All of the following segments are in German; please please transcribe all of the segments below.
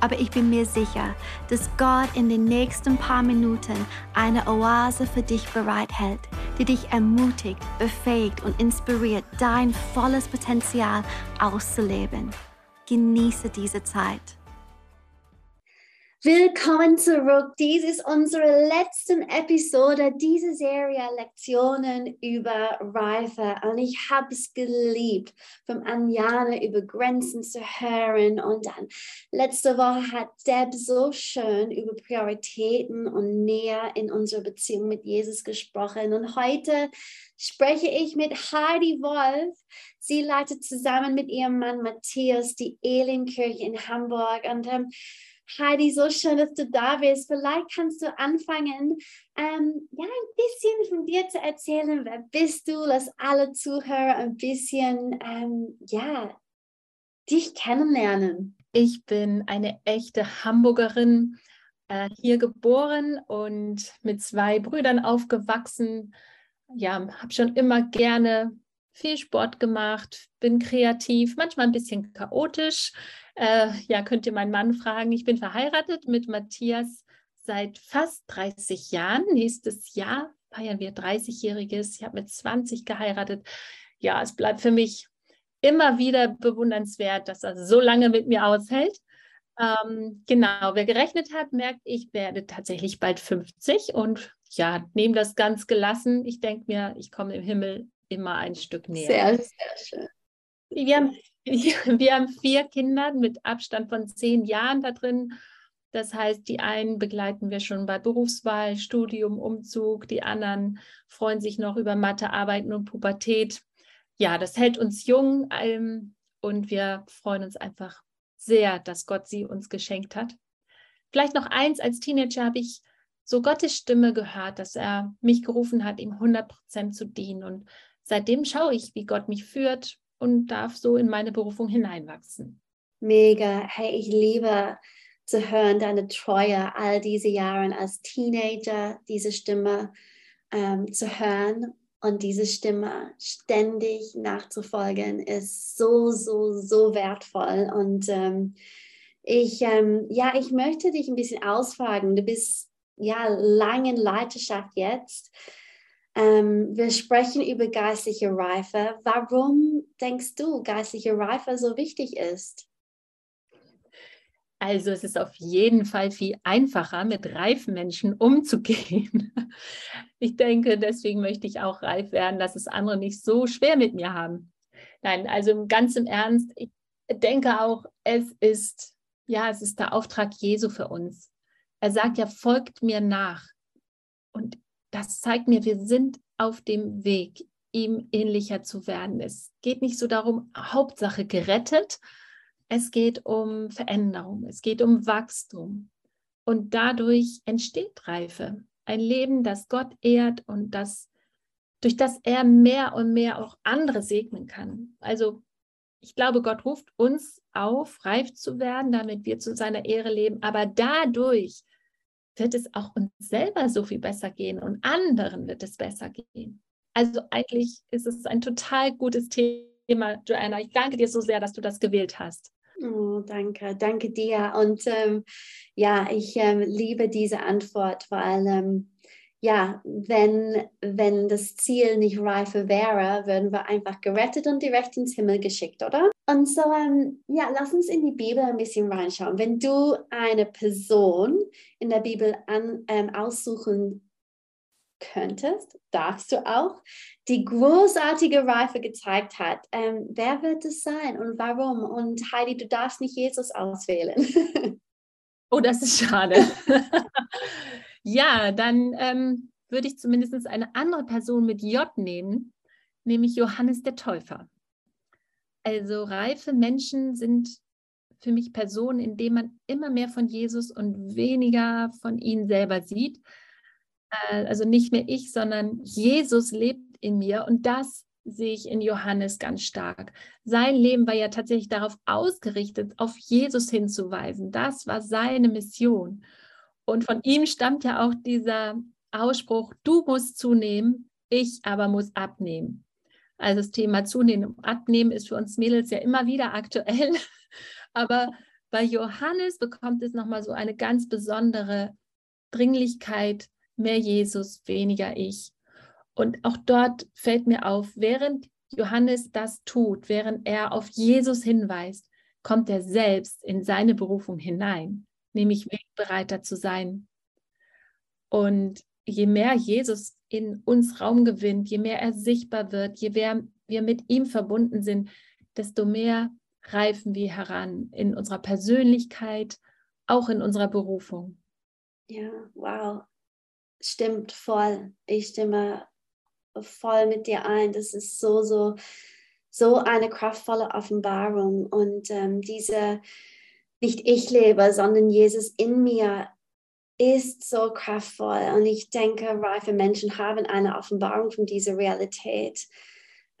aber ich bin mir sicher, dass Gott in den nächsten paar Minuten eine Oase für dich bereithält, die dich ermutigt, befähigt und inspiriert, dein volles Potenzial auszuleben. Genieße diese Zeit. Willkommen zurück. Dies ist unsere letzte Episode dieser Serie Lektionen über Reife. Und ich habe es geliebt, von Anjana über Grenzen zu hören. Und dann letzte Woche hat Deb so schön über Prioritäten und Nähe in unserer Beziehung mit Jesus gesprochen. Und heute spreche ich mit Heidi Wolf. Sie leitet zusammen mit ihrem Mann Matthias die Ehlenkirche in Hamburg. Und ähm, Heidi, so schön, dass du da bist. Vielleicht kannst du anfangen, ähm, ja, ein bisschen von dir zu erzählen. Wer bist du? Lass alle Zuhörer ein bisschen, ähm, ja, dich kennenlernen. Ich bin eine echte Hamburgerin, äh, hier geboren und mit zwei Brüdern aufgewachsen. Ja, habe schon immer gerne viel Sport gemacht, bin kreativ, manchmal ein bisschen chaotisch. Äh, ja, könnt ihr meinen Mann fragen. Ich bin verheiratet mit Matthias seit fast 30 Jahren. Nächstes Jahr feiern wir 30-Jähriges. Ich habe mit 20 geheiratet. Ja, es bleibt für mich immer wieder bewundernswert, dass er so lange mit mir aushält. Ähm, genau, wer gerechnet hat, merkt, ich werde tatsächlich bald 50 und ja, nehme das ganz gelassen. Ich denke mir, ich komme im Himmel immer ein Stück näher. Sehr, sehr schön. Wir haben, wir haben vier Kinder mit Abstand von zehn Jahren da drin. Das heißt, die einen begleiten wir schon bei Berufswahl, Studium, Umzug, die anderen freuen sich noch über Mathe, Arbeiten und Pubertät. Ja, das hält uns jung ähm, und wir freuen uns einfach sehr, dass Gott sie uns geschenkt hat. Vielleicht noch eins, als Teenager habe ich so Gottes Stimme gehört, dass er mich gerufen hat, ihm 100 Prozent zu dienen. Und seitdem schaue ich, wie Gott mich führt und darf so in meine Berufung hineinwachsen. Mega. Hey, ich liebe zu hören deine Treue all diese Jahre als Teenager, diese Stimme ähm, zu hören und diese Stimme ständig nachzufolgen, ist so, so, so wertvoll. Und ähm, ich, ähm, ja, ich möchte dich ein bisschen ausfragen. Du bist ja lange in Leiterschaft jetzt. Ähm, wir sprechen über geistliche Reife. Warum denkst du, geistliche Reife so wichtig ist? Also es ist auf jeden Fall viel einfacher, mit reifen Menschen umzugehen. Ich denke, deswegen möchte ich auch reif werden, dass es andere nicht so schwer mit mir haben. Nein, also ganz im Ernst, ich denke auch, es ist, ja, es ist der Auftrag Jesu für uns. Er sagt ja, folgt mir nach. Und das zeigt mir, wir sind auf dem Weg, ihm ähnlicher zu werden. Es geht nicht so darum, Hauptsache gerettet. Es geht um Veränderung, es geht um Wachstum. Und dadurch entsteht Reife. Ein Leben, das Gott ehrt und das, durch das er mehr und mehr auch andere segnen kann. Also ich glaube, Gott ruft uns auf, reif zu werden, damit wir zu seiner Ehre leben. Aber dadurch wird es auch uns selber so viel besser gehen und anderen wird es besser gehen. Also eigentlich ist es ein total gutes Thema, Joanna. Ich danke dir so sehr, dass du das gewählt hast. Oh, danke, danke dir. Und ähm, ja, ich ähm, liebe diese Antwort, weil ähm, ja, wenn, wenn das Ziel nicht Reife wäre, würden wir einfach gerettet und direkt ins Himmel geschickt, oder? Und so, ähm, ja, lass uns in die Bibel ein bisschen reinschauen. Wenn du eine Person in der Bibel an, ähm, aussuchen könntest, darfst du auch, die großartige Reife gezeigt hat, ähm, wer wird es sein und warum? Und Heidi, du darfst nicht Jesus auswählen. oh, das ist schade. Ja, dann ähm, würde ich zumindest eine andere Person mit J nehmen, nämlich Johannes der Täufer. Also reife Menschen sind für mich Personen, in denen man immer mehr von Jesus und weniger von ihnen selber sieht. Äh, also nicht mehr ich, sondern Jesus lebt in mir und das sehe ich in Johannes ganz stark. Sein Leben war ja tatsächlich darauf ausgerichtet, auf Jesus hinzuweisen. Das war seine Mission. Und von ihm stammt ja auch dieser Ausspruch, du musst zunehmen, ich aber muss abnehmen. Also das Thema Zunehmen und Abnehmen ist für uns Mädels ja immer wieder aktuell. Aber bei Johannes bekommt es nochmal so eine ganz besondere Dringlichkeit, mehr Jesus, weniger ich. Und auch dort fällt mir auf, während Johannes das tut, während er auf Jesus hinweist, kommt er selbst in seine Berufung hinein, nämlich wegbereiter zu sein. Und je mehr Jesus in uns Raum gewinnt, je mehr er sichtbar wird, je mehr wir mit ihm verbunden sind, desto mehr reifen wir heran in unserer Persönlichkeit, auch in unserer Berufung. Ja, wow. Stimmt voll. Ich stimme voll mit dir ein. Das ist so, so, so eine kraftvolle Offenbarung. Und ähm, diese, nicht ich lebe, sondern Jesus in mir ist so kraftvoll. Und ich denke, reife Menschen haben eine Offenbarung von dieser Realität.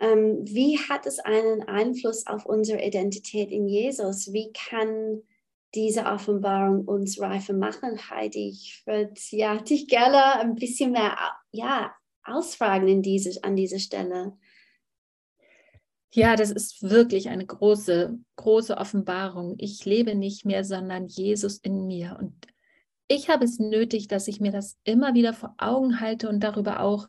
Ähm, wie hat es einen Einfluss auf unsere Identität in Jesus? Wie kann diese Offenbarung uns reifer machen, Heidi? Ich würde ja, dich gerne ein bisschen mehr ja, ausfragen in diese, an dieser Stelle. Ja, das ist wirklich eine große, große Offenbarung. Ich lebe nicht mehr, sondern Jesus in mir. Und ich habe es nötig, dass ich mir das immer wieder vor Augen halte und darüber auch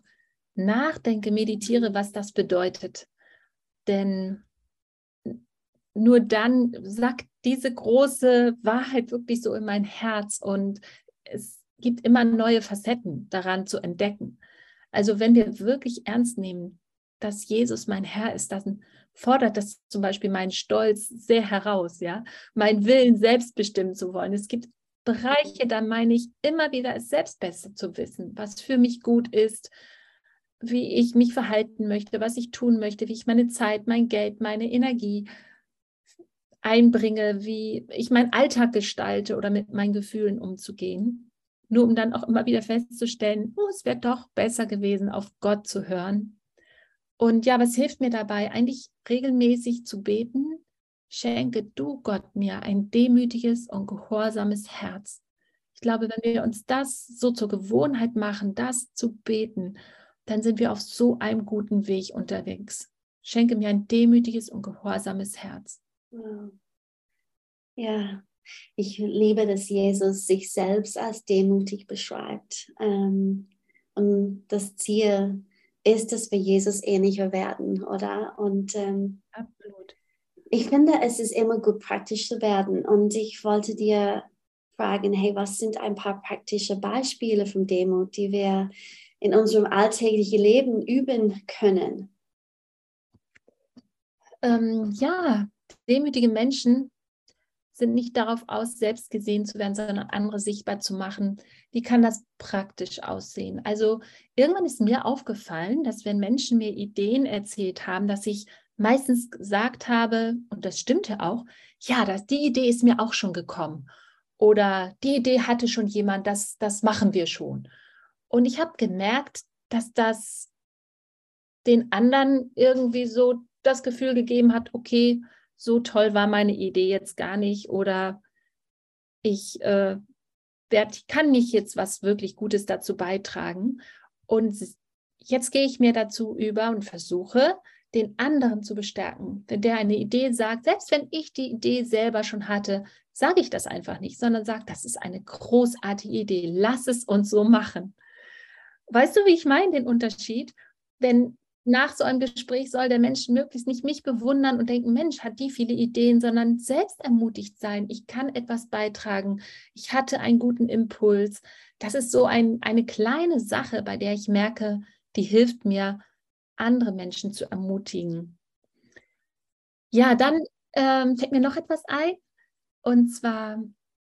nachdenke, meditiere, was das bedeutet. Denn nur dann sagt diese große Wahrheit wirklich so in mein Herz und es gibt immer neue Facetten daran zu entdecken. Also wenn wir wirklich ernst nehmen, dass Jesus mein Herr ist, dann fordert das zum Beispiel meinen Stolz sehr heraus, ja, mein Willen selbst bestimmen zu wollen. Es gibt Bereiche, da meine ich immer wieder, es selbst besser zu wissen, was für mich gut ist, wie ich mich verhalten möchte, was ich tun möchte, wie ich meine Zeit, mein Geld, meine Energie einbringe, wie ich meinen Alltag gestalte oder mit meinen Gefühlen umzugehen. Nur um dann auch immer wieder festzustellen, oh, es wäre doch besser gewesen, auf Gott zu hören. Und ja, was hilft mir dabei? Eigentlich regelmäßig zu beten. Schenke du Gott mir ein demütiges und gehorsames Herz. Ich glaube, wenn wir uns das so zur Gewohnheit machen, das zu beten dann sind wir auf so einem guten Weg unterwegs. Schenke mir ein demütiges und gehorsames Herz. Ja, ich liebe, dass Jesus sich selbst als demütig beschreibt. Ähm, und das Ziel ist, dass wir Jesus ähnlicher werden, oder? Und ähm, absolut. Ich finde, es ist immer gut, praktisch zu werden. Und ich wollte dir fragen, hey, was sind ein paar praktische Beispiele von Demut, die wir in unserem alltäglichen Leben üben können? Ähm, ja, demütige Menschen sind nicht darauf aus, selbst gesehen zu werden, sondern andere sichtbar zu machen. Wie kann das praktisch aussehen? Also irgendwann ist mir aufgefallen, dass wenn Menschen mir Ideen erzählt haben, dass ich meistens gesagt habe, und das stimmte auch, ja, das, die Idee ist mir auch schon gekommen. Oder die Idee hatte schon jemand, das, das machen wir schon. Und ich habe gemerkt, dass das den anderen irgendwie so das Gefühl gegeben hat, okay, so toll war meine Idee jetzt gar nicht oder ich äh, werd, kann nicht jetzt was wirklich Gutes dazu beitragen. Und jetzt gehe ich mir dazu über und versuche, den anderen zu bestärken. Wenn der eine Idee sagt, selbst wenn ich die Idee selber schon hatte, sage ich das einfach nicht, sondern sage, das ist eine großartige Idee, lass es uns so machen. Weißt du, wie ich meine, den Unterschied? Denn nach so einem Gespräch soll der Mensch möglichst nicht mich bewundern und denken, Mensch, hat die viele Ideen, sondern selbst ermutigt sein. Ich kann etwas beitragen. Ich hatte einen guten Impuls. Das ist so ein, eine kleine Sache, bei der ich merke, die hilft mir, andere Menschen zu ermutigen. Ja, dann ähm, fällt mir noch etwas ein. Und zwar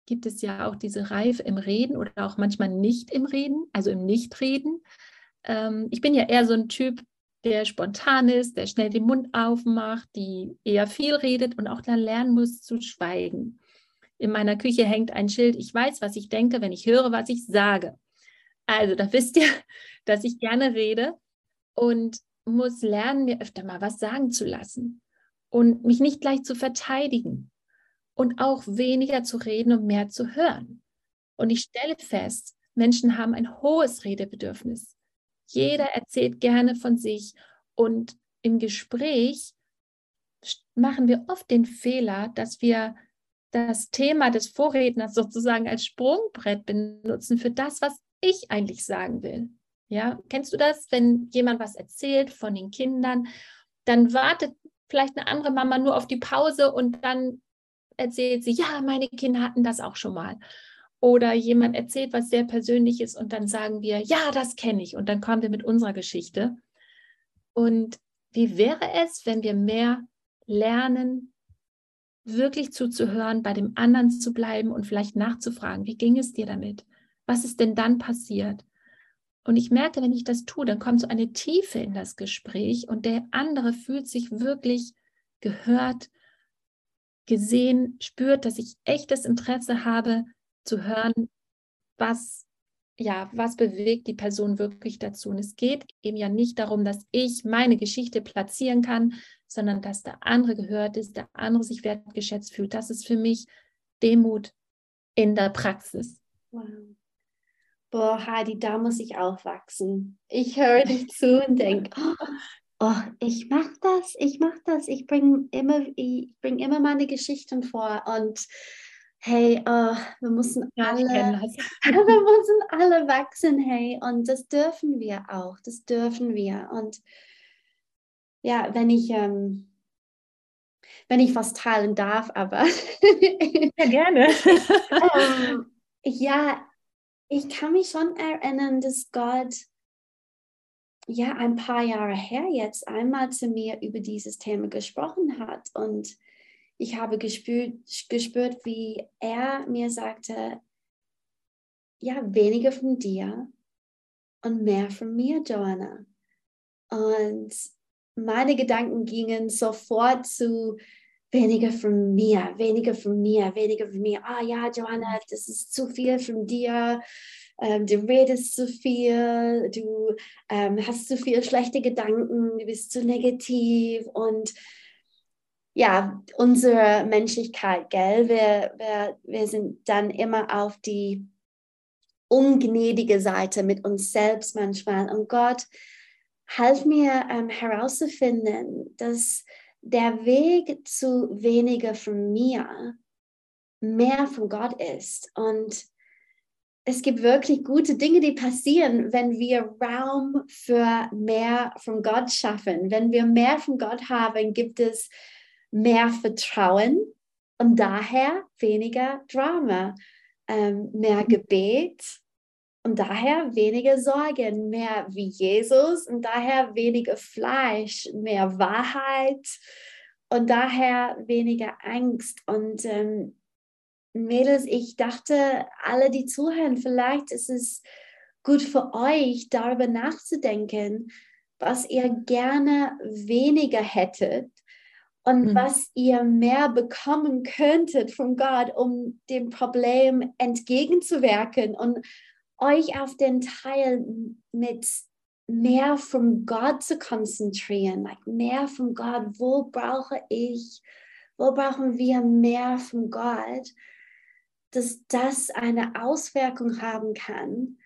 gibt es ja auch diese Reife im Reden oder auch manchmal nicht im Reden, also im Nichtreden. Ähm, ich bin ja eher so ein Typ, der spontan ist, der schnell den Mund aufmacht, die eher viel redet und auch dann lernen muss zu schweigen. In meiner Küche hängt ein Schild, ich weiß, was ich denke, wenn ich höre, was ich sage. Also da wisst ihr, dass ich gerne rede und muss lernen, mir öfter mal was sagen zu lassen und mich nicht gleich zu verteidigen und auch weniger zu reden und mehr zu hören. Und ich stelle fest, Menschen haben ein hohes Redebedürfnis. Jeder erzählt gerne von sich und im Gespräch machen wir oft den Fehler, dass wir das Thema des Vorredners sozusagen als Sprungbrett benutzen für das, was ich eigentlich sagen will. Ja, kennst du das, wenn jemand was erzählt von den Kindern, dann wartet vielleicht eine andere Mama nur auf die Pause und dann erzählt sie, ja, meine Kinder hatten das auch schon mal. Oder jemand erzählt was sehr Persönliches und dann sagen wir, ja, das kenne ich. Und dann kommen wir mit unserer Geschichte. Und wie wäre es, wenn wir mehr lernen, wirklich zuzuhören, bei dem anderen zu bleiben und vielleicht nachzufragen, wie ging es dir damit? Was ist denn dann passiert? Und ich merke, wenn ich das tue, dann kommt so eine Tiefe in das Gespräch und der andere fühlt sich wirklich gehört, gesehen, spürt, dass ich echtes Interesse habe zu hören, was ja, was bewegt die Person wirklich dazu? Und es geht eben ja nicht darum, dass ich meine Geschichte platzieren kann, sondern dass der andere gehört ist, der andere sich wertgeschätzt fühlt. Das ist für mich Demut in der Praxis. Wow. Boah, Heidi, da muss ich aufwachsen. Ich höre dich zu und denke, oh, oh, ich mache das, ich mache das, ich bringe immer, bring immer meine Geschichten vor und hey, oh, wir müssen alle, wir müssen alle wachsen, hey, und das dürfen wir auch, das dürfen wir. Und ja, wenn ich, ähm, wenn ich was teilen darf, aber ja gerne. ähm, ja, ich kann mich schon erinnern, dass Gott ja ein paar Jahre her jetzt einmal zu mir über dieses Thema gesprochen hat und ich habe gespürt, gespürt, wie er mir sagte, ja, weniger von dir und mehr von mir, Joanna. Und meine Gedanken gingen sofort zu weniger von mir, weniger von mir, weniger von mir. Ah ja, Joanna, das ist zu viel von dir. Ähm, du redest zu viel, du ähm, hast zu viele schlechte Gedanken, du bist zu negativ und ja, unsere Menschlichkeit, gell? Wir, wir, wir sind dann immer auf die ungnädige Seite mit uns selbst manchmal. Und Gott, half mir ähm, herauszufinden, dass der Weg zu weniger von mir mehr von Gott ist. Und es gibt wirklich gute Dinge, die passieren, wenn wir Raum für mehr von Gott schaffen. Wenn wir mehr von Gott haben, gibt es mehr Vertrauen und daher weniger Drama, ähm, mehr Gebet und daher weniger Sorgen, mehr wie Jesus und daher weniger Fleisch, mehr Wahrheit und daher weniger Angst. Und ähm, Mädels, ich dachte, alle, die zuhören, vielleicht ist es gut für euch, darüber nachzudenken, was ihr gerne weniger hättet und mhm. was ihr mehr bekommen könntet von Gott, um dem Problem entgegenzuwirken und euch auf den Teil mit mehr von Gott zu konzentrieren, like mehr von Gott, wo brauche ich, wo brauchen wir mehr von Gott, dass das eine Auswirkung haben kann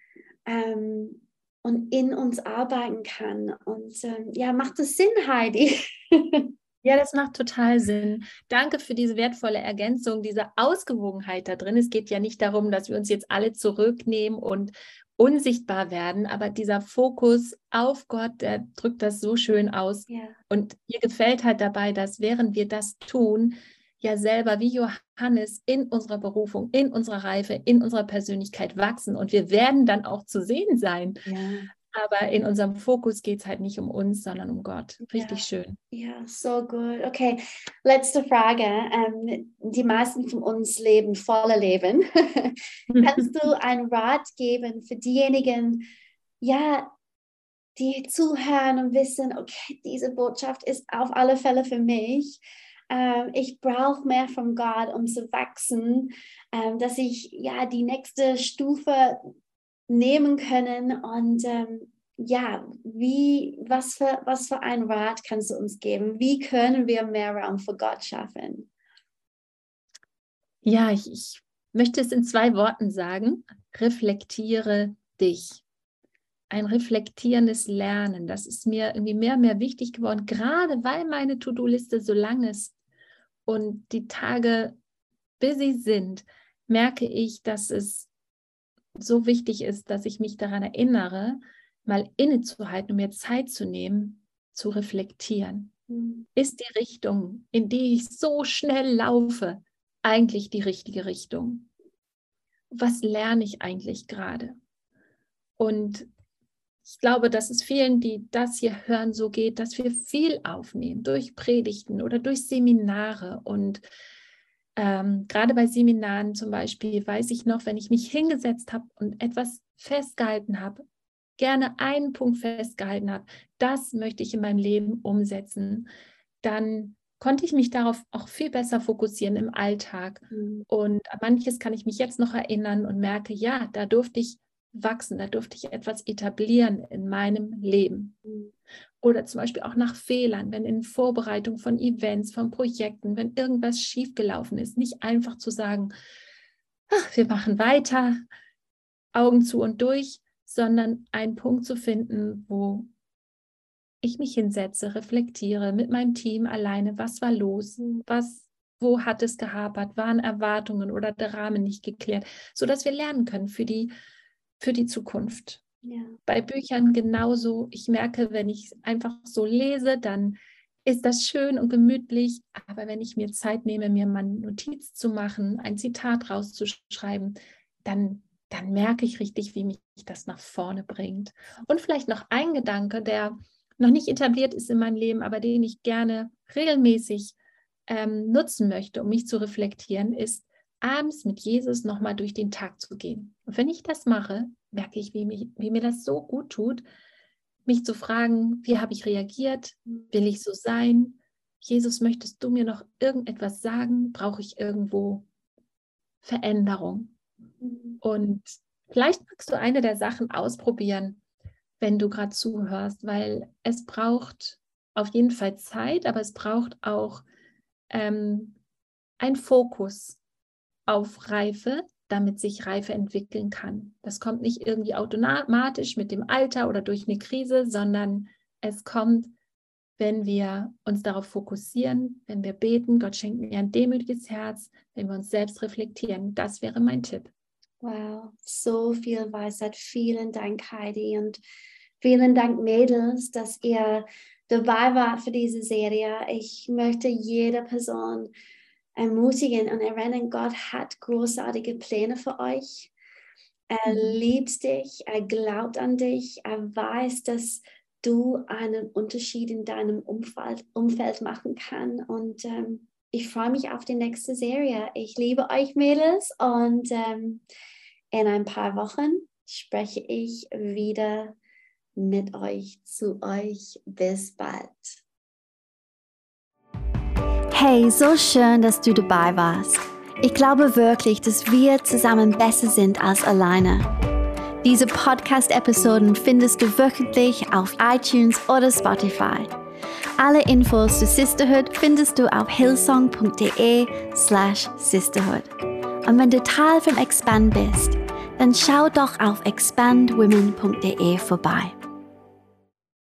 ähm, und in uns arbeiten kann. Und ähm, ja, macht das Sinn, Heidi? Ja, das macht total Sinn. Danke für diese wertvolle Ergänzung, diese Ausgewogenheit da drin. Es geht ja nicht darum, dass wir uns jetzt alle zurücknehmen und unsichtbar werden, aber dieser Fokus auf Gott, der drückt das so schön aus. Ja. Und mir gefällt halt dabei, dass während wir das tun, ja selber wie Johannes in unserer Berufung, in unserer Reife, in unserer Persönlichkeit wachsen und wir werden dann auch zu sehen sein. Ja. Aber in unserem Fokus geht es halt nicht um uns, sondern um Gott. Richtig ja. schön. Ja, so gut. Okay, letzte Frage. Ähm, die meisten von uns leben voller Leben. Kannst du einen Rat geben für diejenigen, ja, die zuhören und wissen, okay, diese Botschaft ist auf alle Fälle für mich. Ähm, ich brauche mehr von Gott, um zu wachsen, ähm, dass ich ja die nächste Stufe nehmen können und ähm, ja, wie, was für, was für ein Rat kannst du uns geben? Wie können wir mehr Raum für Gott schaffen? Ja, ich, ich möchte es in zwei Worten sagen. Reflektiere dich. Ein reflektierendes Lernen, das ist mir irgendwie mehr und mehr wichtig geworden, gerade weil meine To-Do-Liste so lang ist und die Tage busy sind, merke ich, dass es so wichtig ist, dass ich mich daran erinnere, mal innezuhalten und mir Zeit zu nehmen, zu reflektieren. Mhm. Ist die Richtung, in die ich so schnell laufe, eigentlich die richtige Richtung? Was lerne ich eigentlich gerade? Und ich glaube, dass es vielen, die das hier hören, so geht, dass wir viel aufnehmen durch Predigten oder durch Seminare. Und ähm, gerade bei Seminaren zum Beispiel weiß ich noch, wenn ich mich hingesetzt habe und etwas festgehalten habe, gerne einen Punkt festgehalten habe, das möchte ich in meinem Leben umsetzen, dann konnte ich mich darauf auch viel besser fokussieren im Alltag. Mhm. Und manches kann ich mich jetzt noch erinnern und merke, ja, da durfte ich wachsen, da durfte ich etwas etablieren in meinem Leben. Oder zum Beispiel auch nach Fehlern, wenn in Vorbereitung von Events, von Projekten, wenn irgendwas schiefgelaufen ist, nicht einfach zu sagen, ach, wir machen weiter, Augen zu und durch, sondern einen Punkt zu finden, wo ich mich hinsetze, reflektiere mit meinem Team alleine, was war los, was, wo hat es gehapert, waren Erwartungen oder der Rahmen nicht geklärt, sodass wir lernen können für die, für die Zukunft. Ja. Bei Büchern genauso. Ich merke, wenn ich einfach so lese, dann ist das schön und gemütlich. Aber wenn ich mir Zeit nehme, mir mal eine Notiz zu machen, ein Zitat rauszuschreiben, dann dann merke ich richtig, wie mich das nach vorne bringt. Und vielleicht noch ein Gedanke, der noch nicht etabliert ist in meinem Leben, aber den ich gerne regelmäßig ähm, nutzen möchte, um mich zu reflektieren, ist, abends mit Jesus nochmal durch den Tag zu gehen. Und wenn ich das mache, merke ich, wie, mich, wie mir das so gut tut, mich zu fragen, wie habe ich reagiert? Will ich so sein? Jesus, möchtest du mir noch irgendetwas sagen? Brauche ich irgendwo Veränderung? Und vielleicht magst du eine der Sachen ausprobieren, wenn du gerade zuhörst, weil es braucht auf jeden Fall Zeit, aber es braucht auch ähm, ein Fokus auf Reife, damit sich Reife entwickeln kann. Das kommt nicht irgendwie automatisch mit dem Alter oder durch eine Krise, sondern es kommt, wenn wir uns darauf fokussieren, wenn wir beten, Gott schenkt mir ein demütiges Herz, wenn wir uns selbst reflektieren. Das wäre mein Tipp. Wow, so viel Weisheit. Vielen Dank, Heidi. Und vielen Dank, Mädels, dass ihr dabei wart für diese Serie. Ich möchte jede Person ermutigen und erinnern, Gott hat großartige Pläne für euch. Er mhm. liebt dich, er glaubt an dich, er weiß, dass du einen Unterschied in deinem Umfeld, Umfeld machen kannst. Und ähm, ich freue mich auf die nächste Serie. Ich liebe euch, Mädels, und ähm, in ein paar Wochen spreche ich wieder mit euch zu euch. Bis bald. Hey, so schön, dass du dabei warst. Ich glaube wirklich, dass wir zusammen besser sind als alleine. Diese Podcast-Episoden findest du wöchentlich auf iTunes oder Spotify. Alle Infos zu Sisterhood findest du auf hillsong.de slash Und wenn du Teil von Expand bist, dann schau doch auf expandwomen.de vorbei.